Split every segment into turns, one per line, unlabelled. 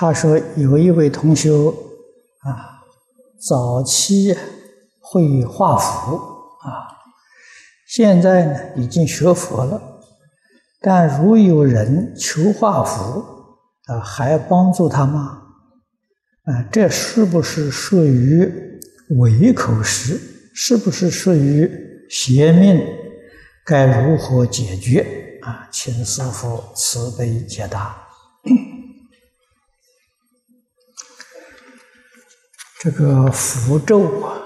他说有一位同修啊，早期会画符啊，现在呢已经学佛了，但如有人求画符啊，还帮助他吗？啊，这是不是属于伪口实？是不是属于邪命？该如何解决？啊，请师父慈悲解答。这个符咒啊，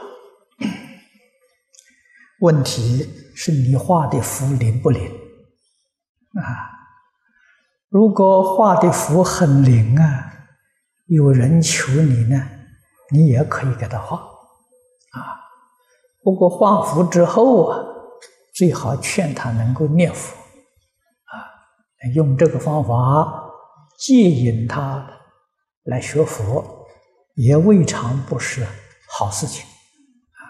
问题是你画的符灵不灵啊？如果画的符很灵啊。有人求你呢，你也可以给他画，啊，不过画符之后啊，最好劝他能够念佛，啊，用这个方法戒引他来学佛，也未尝不是好事情，啊，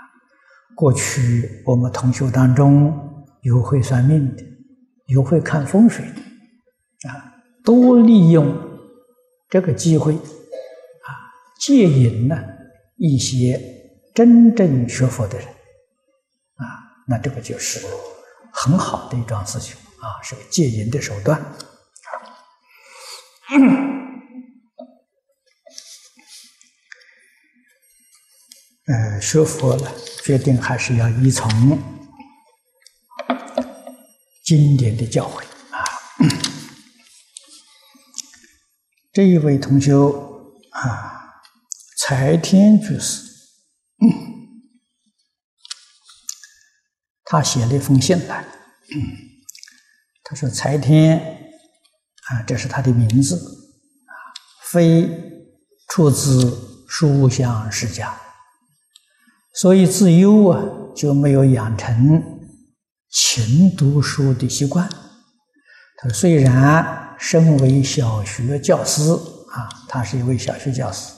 过去我们同学当中有会算命的，有会看风水的，啊，多利用这个机会。啊，借引呢一些真正学佛的人啊，那这个就是很好的一桩事情啊，是个借引的手段。呃，学佛了，决定还是要依从经典的教诲啊。这一位同学啊。才天居士，他写了一封信来，他说：“才天啊，这是他的名字啊，非出自书香世家，所以自幼啊就没有养成勤读书的习惯。他虽然身为小学教师啊，他是一位小学教师。”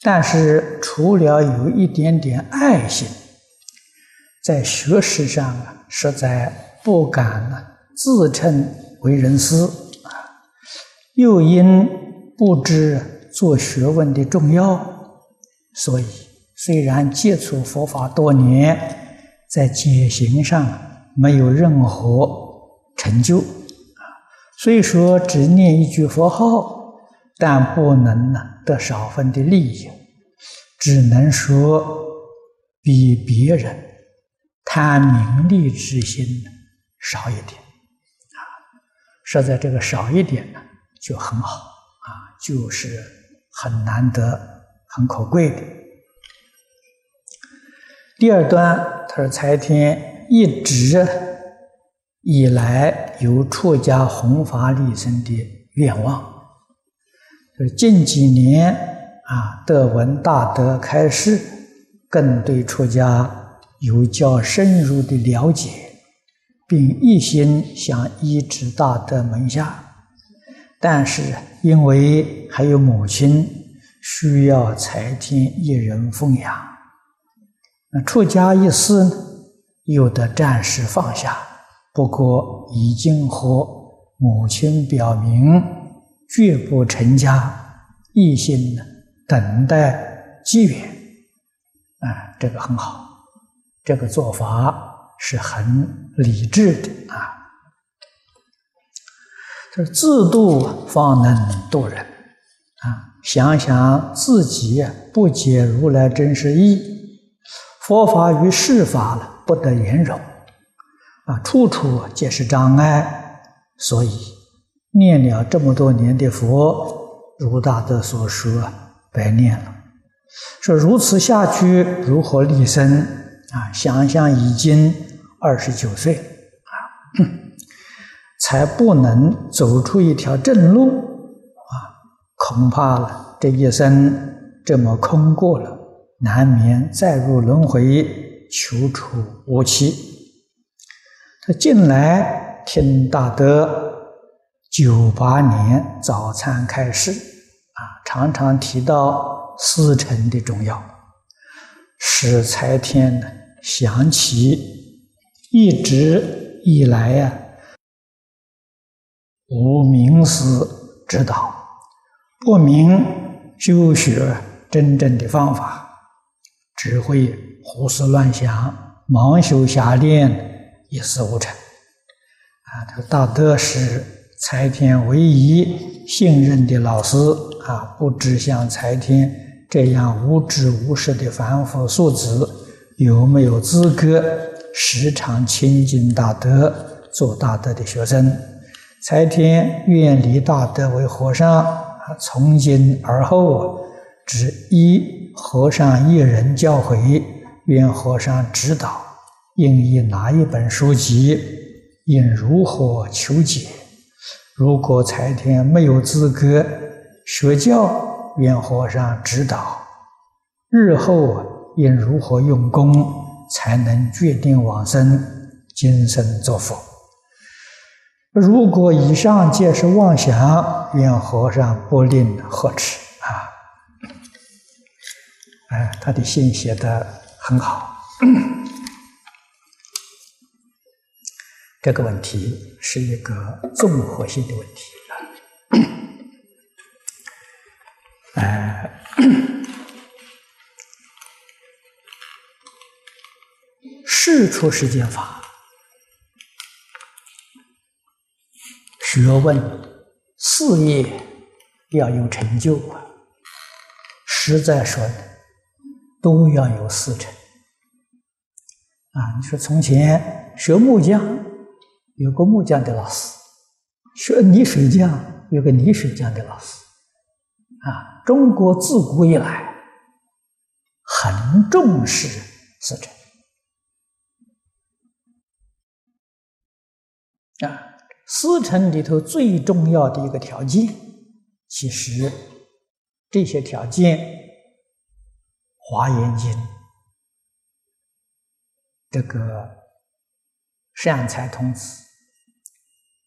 但是，除了有一点点爱心，在学识上啊，实在不敢呢自称为人师啊。又因不知做学问的重要，所以虽然接触佛法多年，在解行上没有任何成就啊。虽说只念一句佛号。但不能呢得少分的利益，只能说比别人贪名利之心少一点啊。说在这个少一点呢，就很好啊，就是很难得、很可贵的。第二段，他说：“财天一直以来有出家弘法利生的愿望。”就是近几年啊，得闻大德开示，更对出家有较深入的了解，并一心想依止大德门下。但是因为还有母亲需要财天一人奉养，那出家一事呢，又得暂时放下。不过已经和母亲表明。绝不成家，一心等待机缘，啊，这个很好，这个做法是很理智的啊。这自度方能度人啊，想想自己不解如来真实意，佛法与世法了不得圆融啊，处处皆是障碍，所以。念了这么多年的佛，如大德所说啊，白念了。说如此下去，如何立身啊？想想已经二十九岁啊，才不能走出一条正路啊！恐怕了这一生这么空过了，难免再入轮回，求出无期。他近来听大德。九八年早餐开始，啊，常常提到思成的重要，使财天呢想起一直以来呀无名师指导，不明修学真正的方法，只会胡思乱想，盲修瞎练，一事无成。啊，他大德是财天唯一信任的老师啊，不知像财天这样无知无识的凡夫俗子有没有资格时常亲近大德，做大德的学生？财天愿立大德为和尚，从今而后只依和尚一人教诲，愿和尚指导应以哪一本书籍？应如何求解？如果财天没有资格学教，愿和尚指导。日后应如何用功，才能决定往生、今生作佛？如果以上皆是妄想，愿和尚不吝呵斥！哎，他的信写的很好。这个问题是一个综合性的问题啊，哎，事出世间法，学问、事业要有成就啊，实在说都要有四成啊。你说从前学木匠。有个木匠的老师，学泥水匠有个泥水匠的老师，啊，中国自古以来很重视师承，啊，师承里头最重要的一个条件，其实这些条件，《华严经》这个善财童子。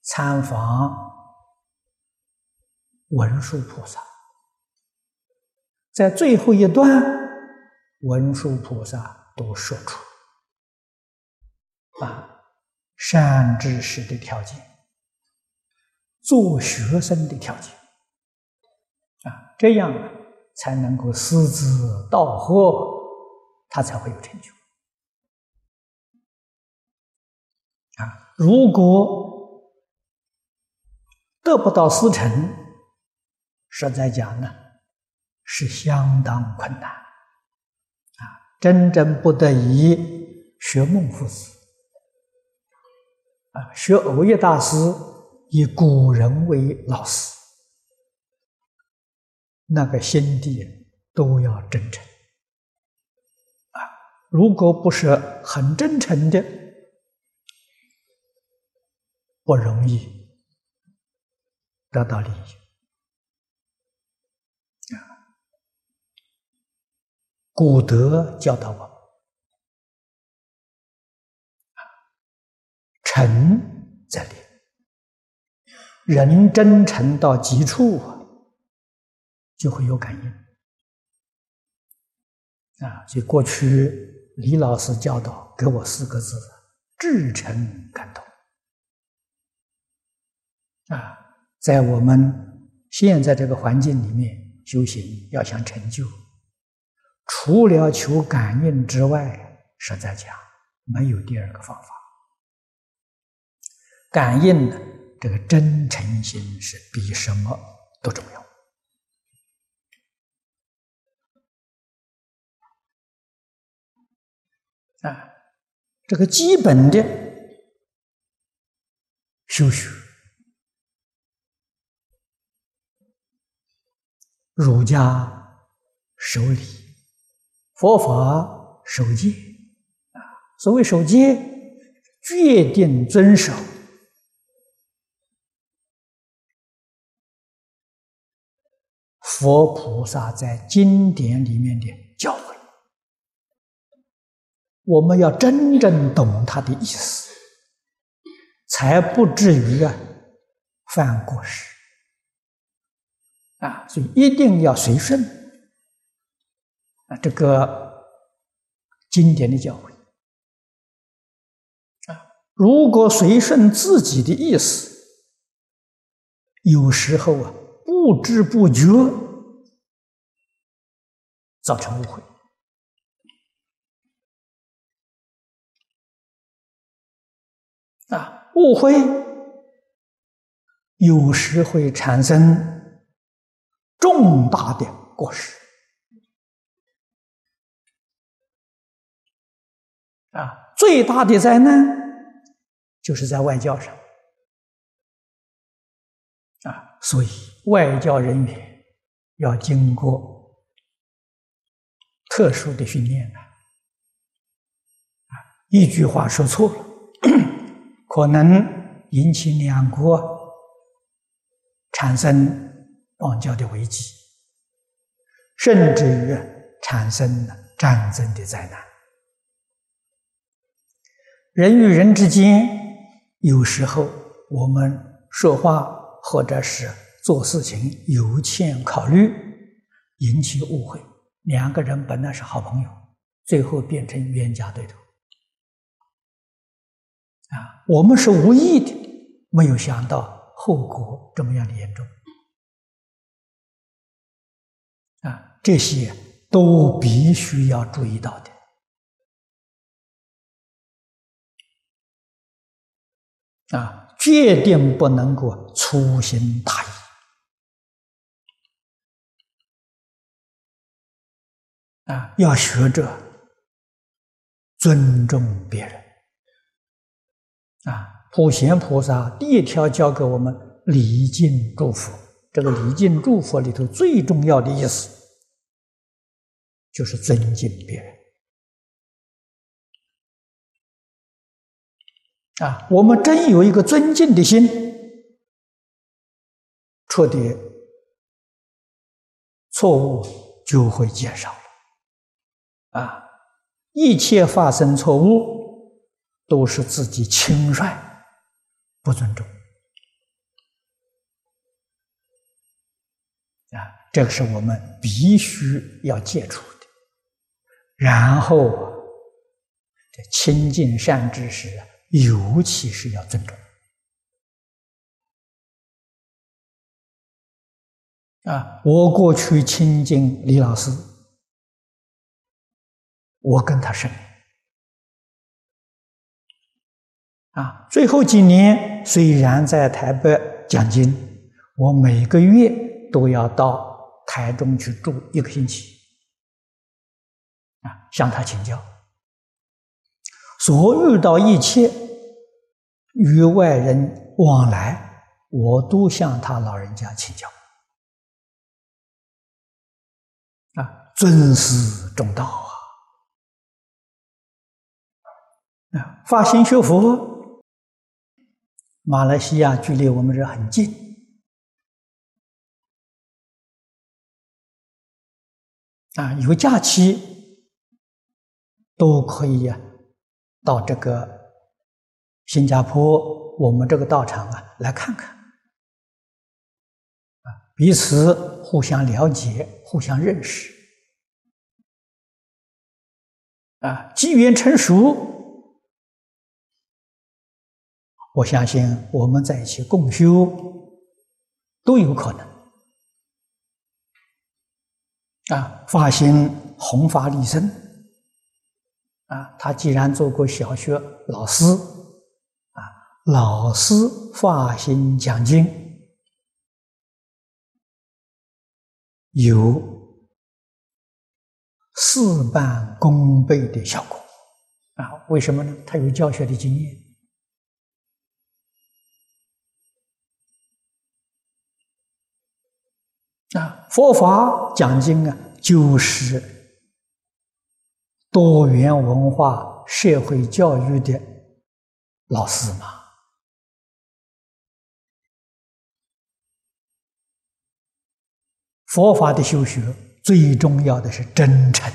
参访文殊菩萨，在最后一段，文殊菩萨都说出啊善知识的条件，做学生的条件啊，这样才能够师之道合，他才会有成就啊。如果得不到师承，实在讲呢，是相当困难啊！真正不得已学孟夫子啊，学欧耶大师，以古人为老师，那个心地都要真诚啊！如果不是很真诚的，不容易。得到利益啊！古德教导我们诚在里，人真诚到极处啊，就会有感应啊！所以过去李老师教导给我四个字：至诚感动啊！在我们现在这个环境里面修行，要想成就，除了求感应之外，实在讲没有第二个方法。感应呢，这个真诚心是比什么都重要啊！这个基本的修学。儒家守礼，佛法守戒啊。所谓守戒，决定遵守佛菩萨在经典里面的。我们要真正懂他的意思，才不至于啊犯过失。啊，所以一定要随顺啊，这个经典的教诲啊。如果随顺自己的意思，有时候啊不知不觉造成误会误会有时会产生重大的过失啊，最大的灾难就是在外交上。啊，所以外交人员要经过特殊的训练的。啊，一句话说错了，可能引起两国产生邦交的危机，甚至于产生了战争的灾难。人与人之间，有时候我们说话。或者是做事情有欠考虑，引起误会，两个人本来是好朋友，最后变成冤家对头。啊，我们是无意的，没有想到后果这么样的严重。啊，这些都必须要注意到的。啊。决定不能够粗心大意啊！要学着尊重别人啊！普贤菩萨第一条教给我们礼敬祝福，这个礼敬祝福里头最重要的意思就是尊敬别人。啊，我们真有一个尊敬的心，错的错误就会减少了。啊，一切发生错误，都是自己轻率、不尊重。啊，这个是我们必须要戒除的。然后，这亲近善知识。尤其是要尊重啊！我过去亲近李老师，我跟他生啊。最后几年虽然在台北讲经，我每个月都要到台中去住一个星期啊，向他请教。所遇到一切与外人往来，我都向他老人家请教。啊，尊师重道啊！啊，发心学佛，马来西亚距离我们这很近，啊，有假期都可以呀。到这个新加坡，我们这个道场啊，来看看，啊，彼此互相了解，互相认识，啊，机缘成熟，我相信我们在一起共修都有可能，啊，发心弘法利生。啊，他既然做过小学老师，啊，老师发心讲经，有事半功倍的效果，啊，为什么呢？他有教学的经验，啊，佛法讲经啊，就是。多元文化社会教育的老师嘛，佛法的修学最重要的是真诚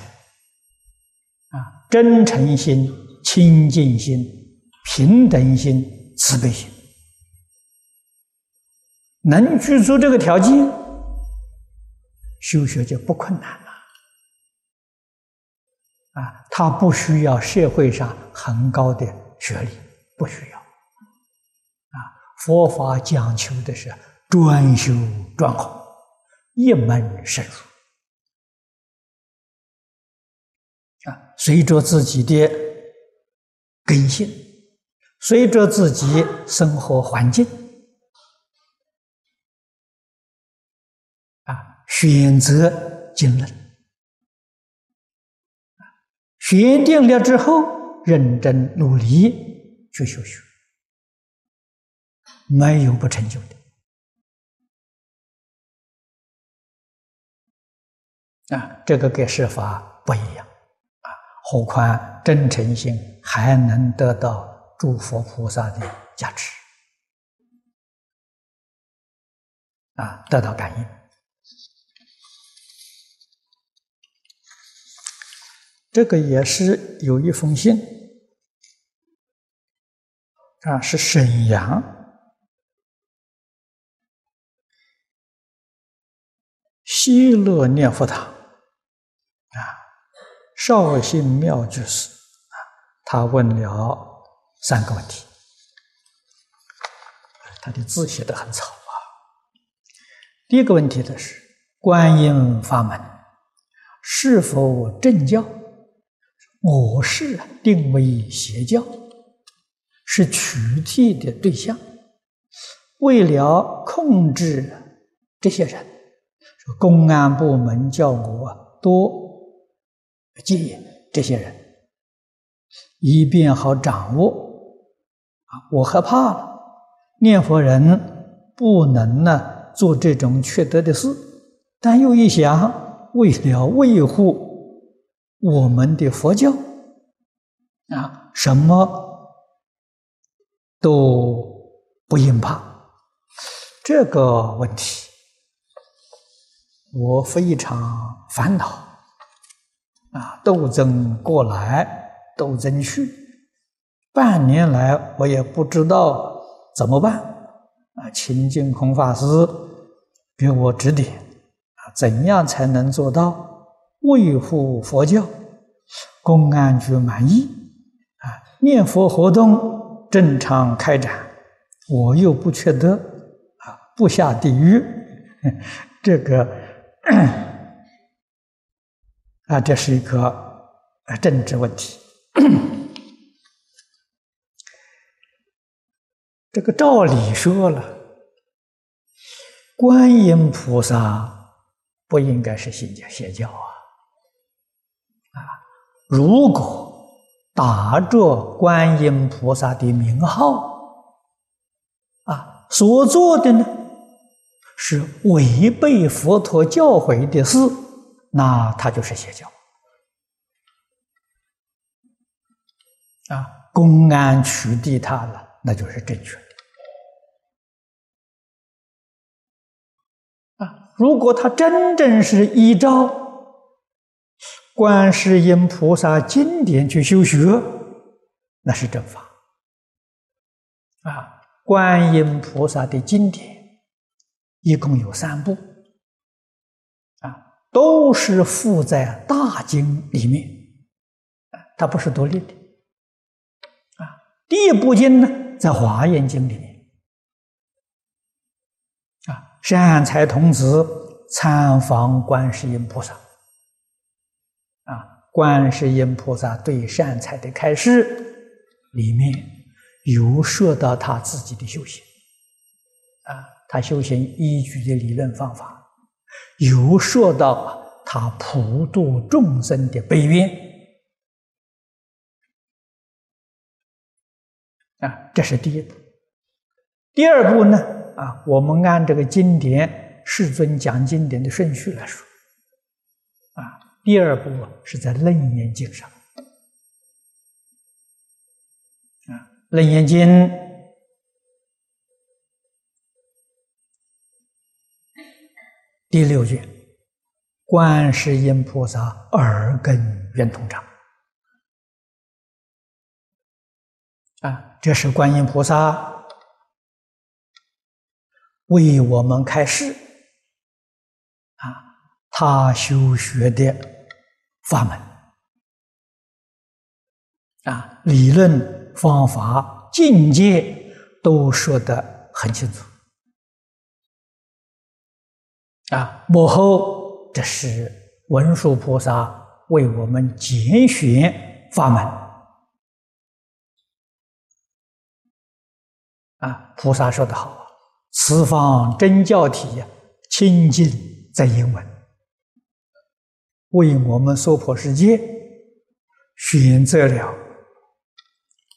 啊，真诚心、清净心、平等心、慈悲心，能具足这个条件，修学就不困难了。啊，他不需要社会上很高的学历，不需要。啊，佛法讲求的是专修专好。一门深入啊，随着自己的根性，随着自己生活环境选择经论，选定了之后，认真努力去修学，没有不成就的。啊，这个跟设法不一样啊！何况真诚心还能得到诸佛菩萨的加持啊，得到感应。这个也是有一封信啊，是沈阳西乐念佛堂。绍兴妙居士啊，他问了三个问题，他的字写的很草啊。第一个问题的是：观音法门是否正教？我是定为邪教，是取缔的对象。为了控制这些人，公安部门叫我多。戒这些人，以便好掌握啊！我害怕了，念佛人不能呢做这种缺德的事，但又一想，为了维护我们的佛教啊，什么都不应怕。这个问题，我非常烦恼。啊，斗争过来，斗争去，半年来我也不知道怎么办。啊，秦净空法师给我指点，啊，怎样才能做到维护佛教，公安局满意？啊，念佛活动正常开展，我又不缺德，啊，不下地狱，这个。啊，这是一个啊政治问题。这个照理说了，观音菩萨不应该是信教邪教！啊，如果打着观音菩萨的名号啊所做的呢，是违背佛陀教诲的事。那他就是邪教啊！公安取缔他了，那就是正确的啊！如果他真正是依照观世音菩萨经典去修学，那是正法啊！观音菩萨的经典一共有三部。啊都是附在大经里面，它不是独立的，啊，第一部经呢在华严经里面，啊，善财童子参访观世音菩萨，观世音菩萨对善财的开示里面有说到他自己的修行，啊，他修行依据的理论方法。有说到他普度众生的悲愿啊，这是第一步。第二步呢啊，我们按这个经典世尊讲经典的顺序来说啊，第二步是在《楞严经》上啊，《楞严经》。第六卷，观世音菩萨耳根圆通章啊，这是观音菩萨为我们开示，他修学的法门啊，理论方法境界都说得很清楚。啊，幕后这是文殊菩萨为我们拣选法门。啊，菩萨说的好啊，此方真教体呀，清净在英文，为我们娑婆世界选择了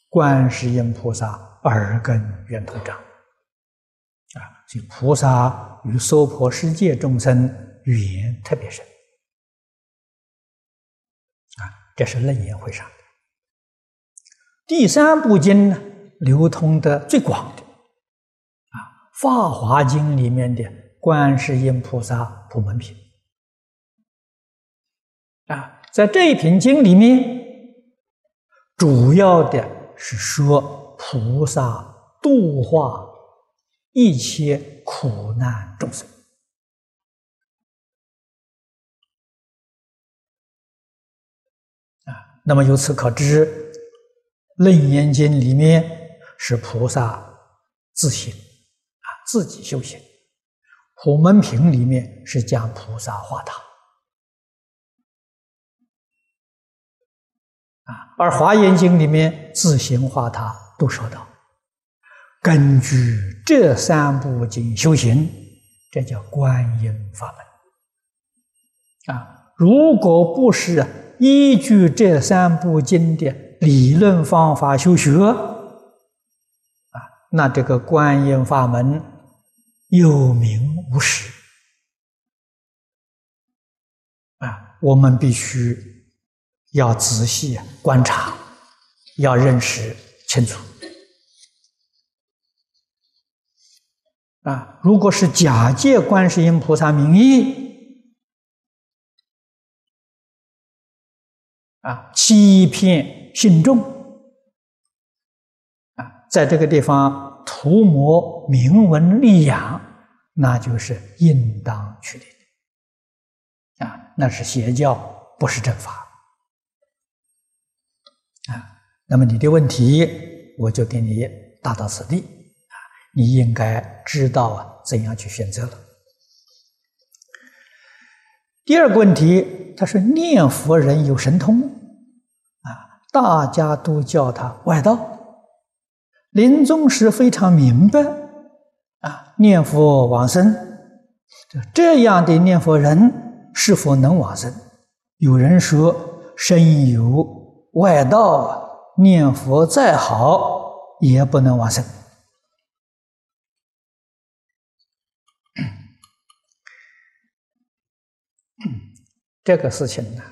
观世音菩萨耳根圆通章。啊，所以菩萨与娑婆世界众生缘特别深。啊，这是楞严会上的第三部经呢，流通的最广的啊，《法华经》里面的观世音菩萨普门品，在这一品经里面，主要的是说菩萨度化。一切苦难众生啊，那么由此可知，《楞严经》里面是菩萨自行啊，自己修行；《普门品》里面是讲菩萨化他啊，而《华严经》里面自行化他都说到。根据这三部经修行，这叫观音法门啊！如果不是依据这三部经的理论方法修学啊，那这个观音法门有名无实啊！我们必须要仔细观察，要认识清楚。啊，如果是假借观世音菩萨名义，啊，欺骗信众，啊，在这个地方涂抹名文利养，那就是应当去的，啊，那是邪教，不是正法，啊，那么你的问题，我就给你答到此地啊。你应该知道啊，怎样去选择了。第二个问题，他说念佛人有神通啊，大家都叫他外道。临终时非常明白啊，念佛往生，这样的念佛人是否能往生？有人说，身有外道，念佛再好也不能往生。这个事情呢，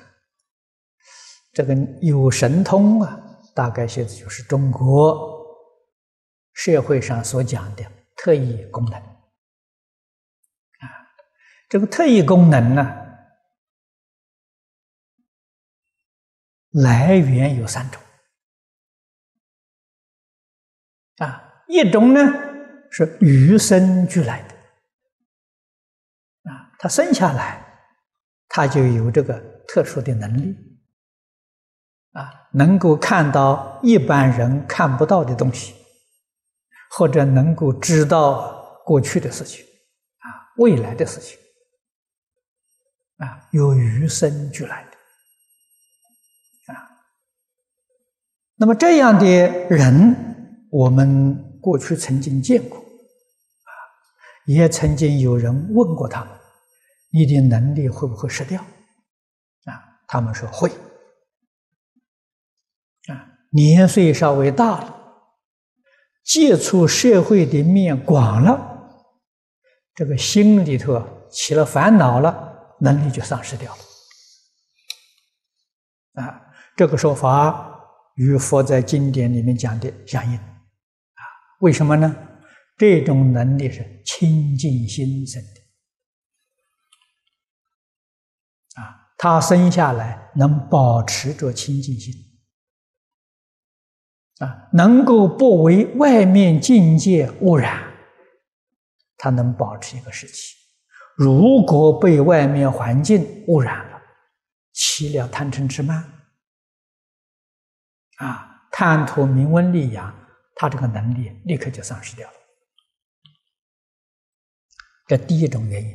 这个有神通啊，大概现在就是中国社会上所讲的特异功能啊。这个特异功能呢，来源有三种一种呢是与生俱来的啊，他生下来。他就有这个特殊的能力，啊，能够看到一般人看不到的东西，或者能够知道过去的事情，啊，未来的事情，啊，有与生俱来的，啊，那么这样的人，我们过去曾经见过，啊，也曾经有人问过他们。你的能力会不会失掉？啊，他们说会。啊，年岁稍微大了，接触社会的面广了，这个心里头起了烦恼了，能力就丧失掉了。啊，这个说法与佛在经典里面讲的相应。为什么呢？这种能力是清净心生的。啊，他生下来能保持着清净心，啊，能够不为外面境界污染，他能保持一个时期。如果被外面环境污染了，起了贪嗔痴慢，啊，贪图名闻利养，他这个能力立刻就丧失掉了。这第一种原因。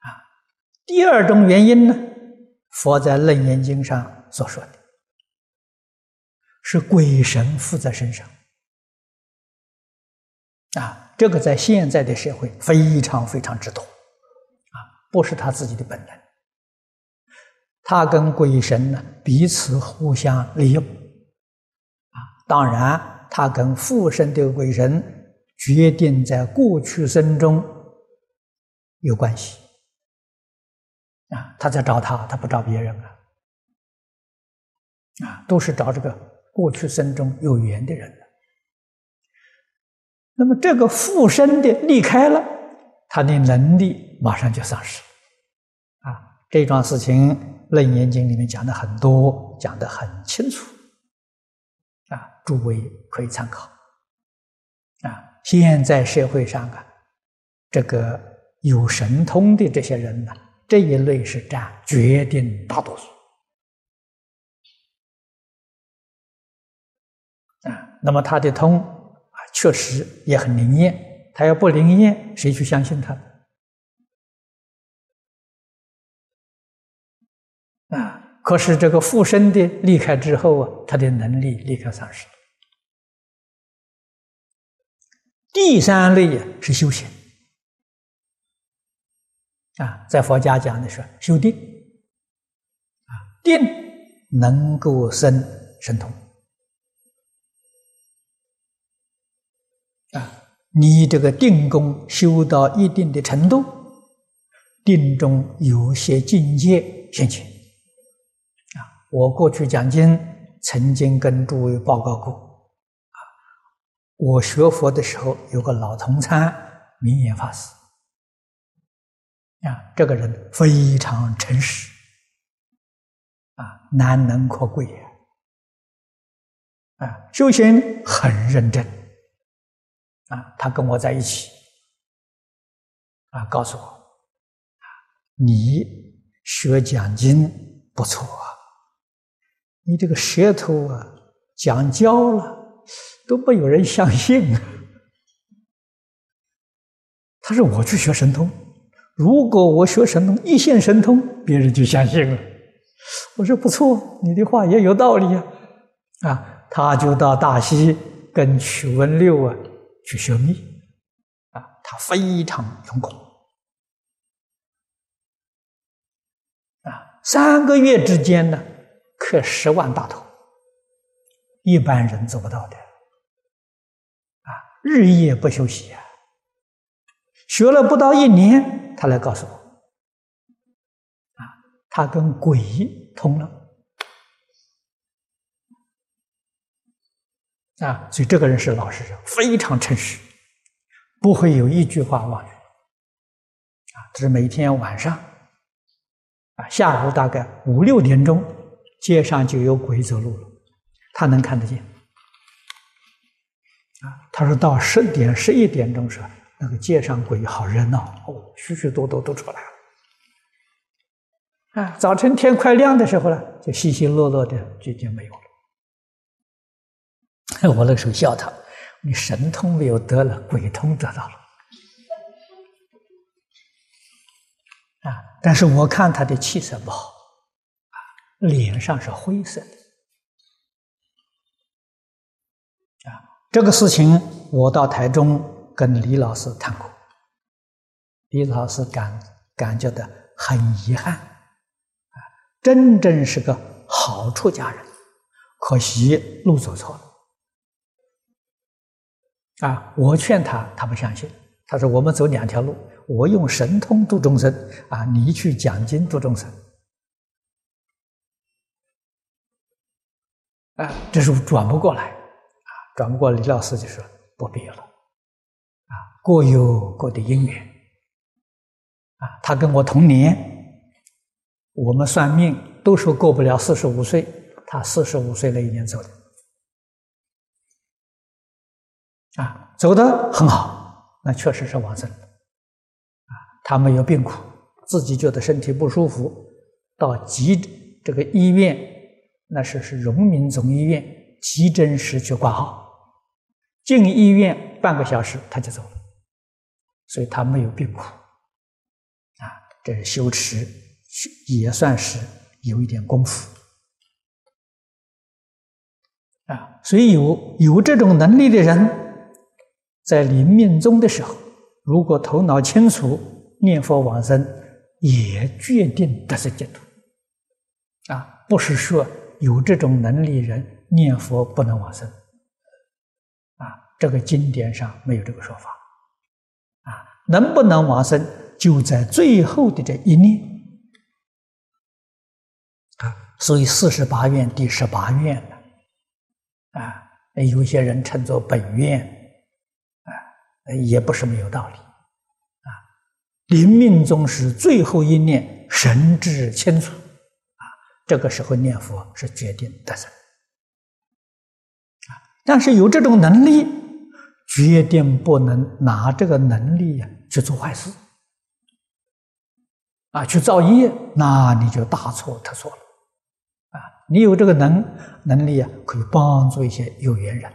啊第二种原因呢，佛在《楞严经》上所说的，是鬼神附在身上。啊，这个在现在的社会非常非常之多，啊，不是他自己的本能，他跟鬼神呢彼此互相利用，当然他跟附身的鬼神决定在过去生中有关系。啊，他在找他，他不找别人啊，啊，都是找这个过去生中有缘的人。那么这个附身的离开了，他的能力马上就丧失，啊，这桩事情《楞严经》里面讲的很多，讲的很清楚，诸位可以参考，啊，现在社会上啊，这个有神通的这些人呢。这一类是占决定大多数啊，那么他的通啊，确实也很灵验。他要不灵验，谁去相信他？啊，可是这个附身的离开之后啊，他的能力立刻丧失。第三类，是修行。啊，在佛家讲的是修定，啊，定能够生神通，啊，你这个定功修到一定的程度，定中有些境界现前，啊，我过去讲经曾经跟诸位报告过，我学佛的时候有个老同参明眼法师。啊，这个人非常诚实，啊，难能可贵呀！啊，修行很认真，啊，他跟我在一起，啊，告诉我，你学讲经不错啊，你这个舌头啊讲焦了，都没有人相信。他说我去学神通。如果我学神通一线神通，别人就相信了。我说不错，你的话也有道理呀。啊，他就到大西跟曲文六啊去学密，啊，他非常用功，啊，三个月之间呢，刻十万大头，一般人做不到的，啊，日夜不休息啊，学了不到一年。他来告诉我，啊，他跟鬼通了，啊，所以这个人是老实人，非常诚实，不会有一句话妄语，啊，这是每天晚上，啊，下午大概五六点钟，街上就有鬼走路了，他能看得见，啊，他说到十点十一点钟时。那个街上鬼好热闹哦，许许多多都出来了。啊，早晨天快亮的时候呢，就稀稀落落的就就没有了。我那时候笑他，你神通没有得了，鬼通得到了。啊，但是我看他的气色不好，啊，脸上是灰色的。这个事情我到台中。跟李老师谈过，李老师感感觉到很遗憾，啊，真正是个好出家人，可惜路走错了，啊，我劝他，他不相信，他说我们走两条路，我用神通度众生，啊，你去讲经度众生，啊，这是转不过来，转不过，李老师就说不必了。啊各有各的因缘，啊，他跟我同年，我们算命都说过不了四十五岁，他四十五岁那一年走的，啊，走的很好，那确实是往生，啊，他没有病苦，自己觉得身体不舒服，到急这个医院，那是是荣民总医院急诊室去挂号，进医院半个小时他就走了。所以他没有病苦，啊，这是修持也算是有一点功夫啊。所以有有这种能力的人，在临命终的时候，如果头脑清楚，念佛往生，也决定得生净土。啊，不是说有这种能力人念佛不能往生，这个经典上没有这个说法，啊，能不能往生就在最后的这一念，啊，所以四十八愿第十八愿呢，啊，有些人称作本愿，啊，也不是没有道理，啊，临命终时最后一念神志清楚。这个时候念佛是决定得生。啊，但是有这种能力，决定不能拿这个能力呀去做坏事啊，去造业，那你就大错特错了啊！你有这个能能力啊，可以帮助一些有缘人，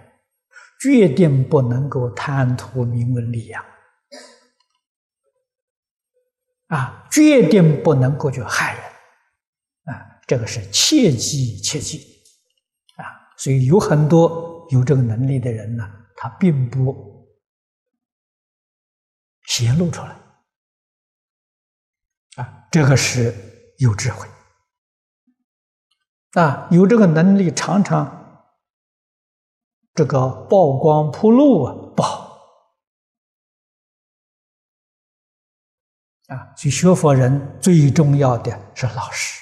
决定不能够贪图名闻利养啊，决定不能够去害人。啊这个是切记切记啊！所以有很多有这个能力的人呢，他并不显露出来啊。这个是有智慧啊，有这个能力，常常这个曝光铺路啊，不好啊。所以学佛人最重要的是老实。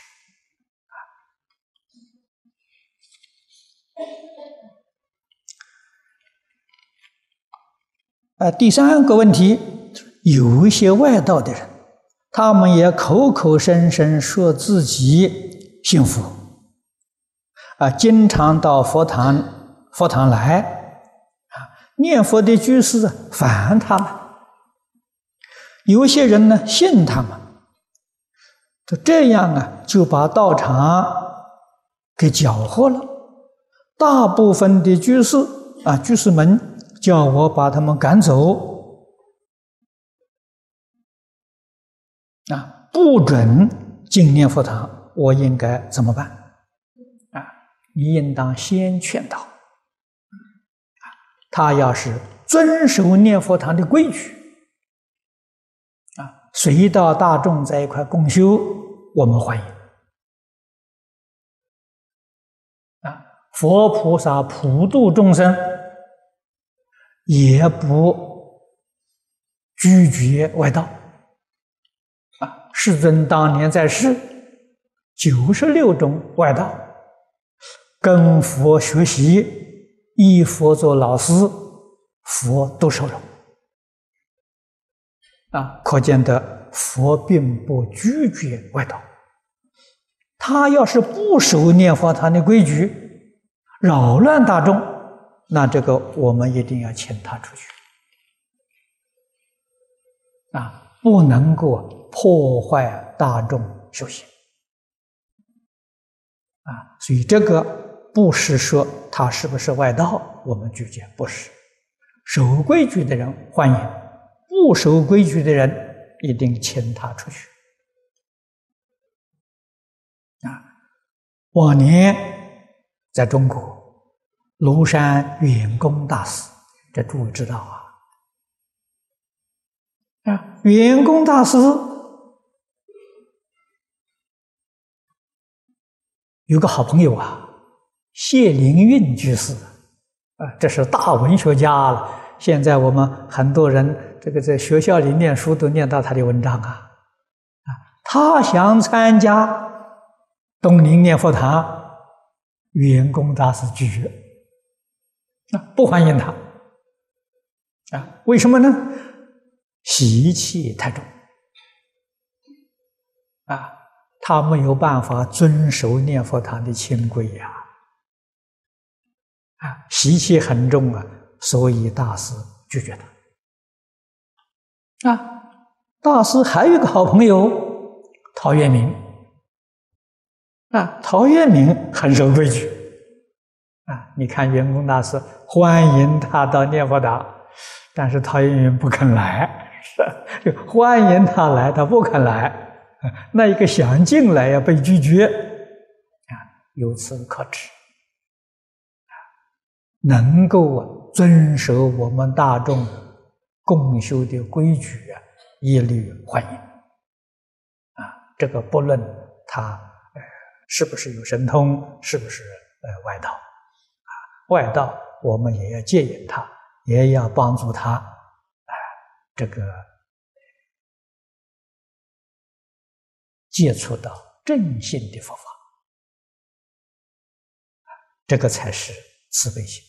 啊，第三个问题，有一些外道的人，他们也口口声声说自己信佛，啊，经常到佛堂佛堂来，啊，念佛的居士烦他们，有些人呢信他们，就这样啊，就把道场给搅和了，大部分的居士啊，居士们。叫我把他们赶走啊！不准进念佛堂，我应该怎么办？啊，你应当先劝导，他要是遵守念佛堂的规矩啊，随到大众在一块共修，我们欢迎啊！佛菩萨普度众生。也不拒绝外道啊！世尊当年在世，九十六种外道跟佛学习，依佛做老师，佛都受容啊！可见得佛并不拒绝外道。他要是不守念佛堂的规矩，扰乱大众。那这个我们一定要请他出去啊，不能够破坏大众修行啊。所以这个不是说他是不是外道，我们拒绝，不是。守规矩的人欢迎，不守规矩的人一定请他出去啊。往年在中国。庐山远公大师，这诸位知道啊？啊，远公大师有个好朋友啊，谢灵运居士啊，这是大文学家了。现在我们很多人这个在学校里念书都念到他的文章啊啊，他想参加东林念佛堂，远公大师拒绝。啊，不欢迎他啊？为什么呢？习气太重啊，他没有办法遵守念佛堂的清规呀。啊，习气很重啊，所以大师拒绝他。啊，大师还有一个好朋友陶渊明啊，陶渊明很守规矩。啊，你看圆公大师欢迎他到念佛堂，但是陶渊明不肯来，是就欢迎他来，他不肯来，那一个想进来要被拒绝，啊，由此可知，啊，能够啊遵守我们大众共修的规矩啊，一律欢迎，啊，这个不论他呃是不是有神通，是不是呃外道，外道我们也要戒引他，也要帮助他，啊，这个。接触到正信的佛法，这个才是慈悲心。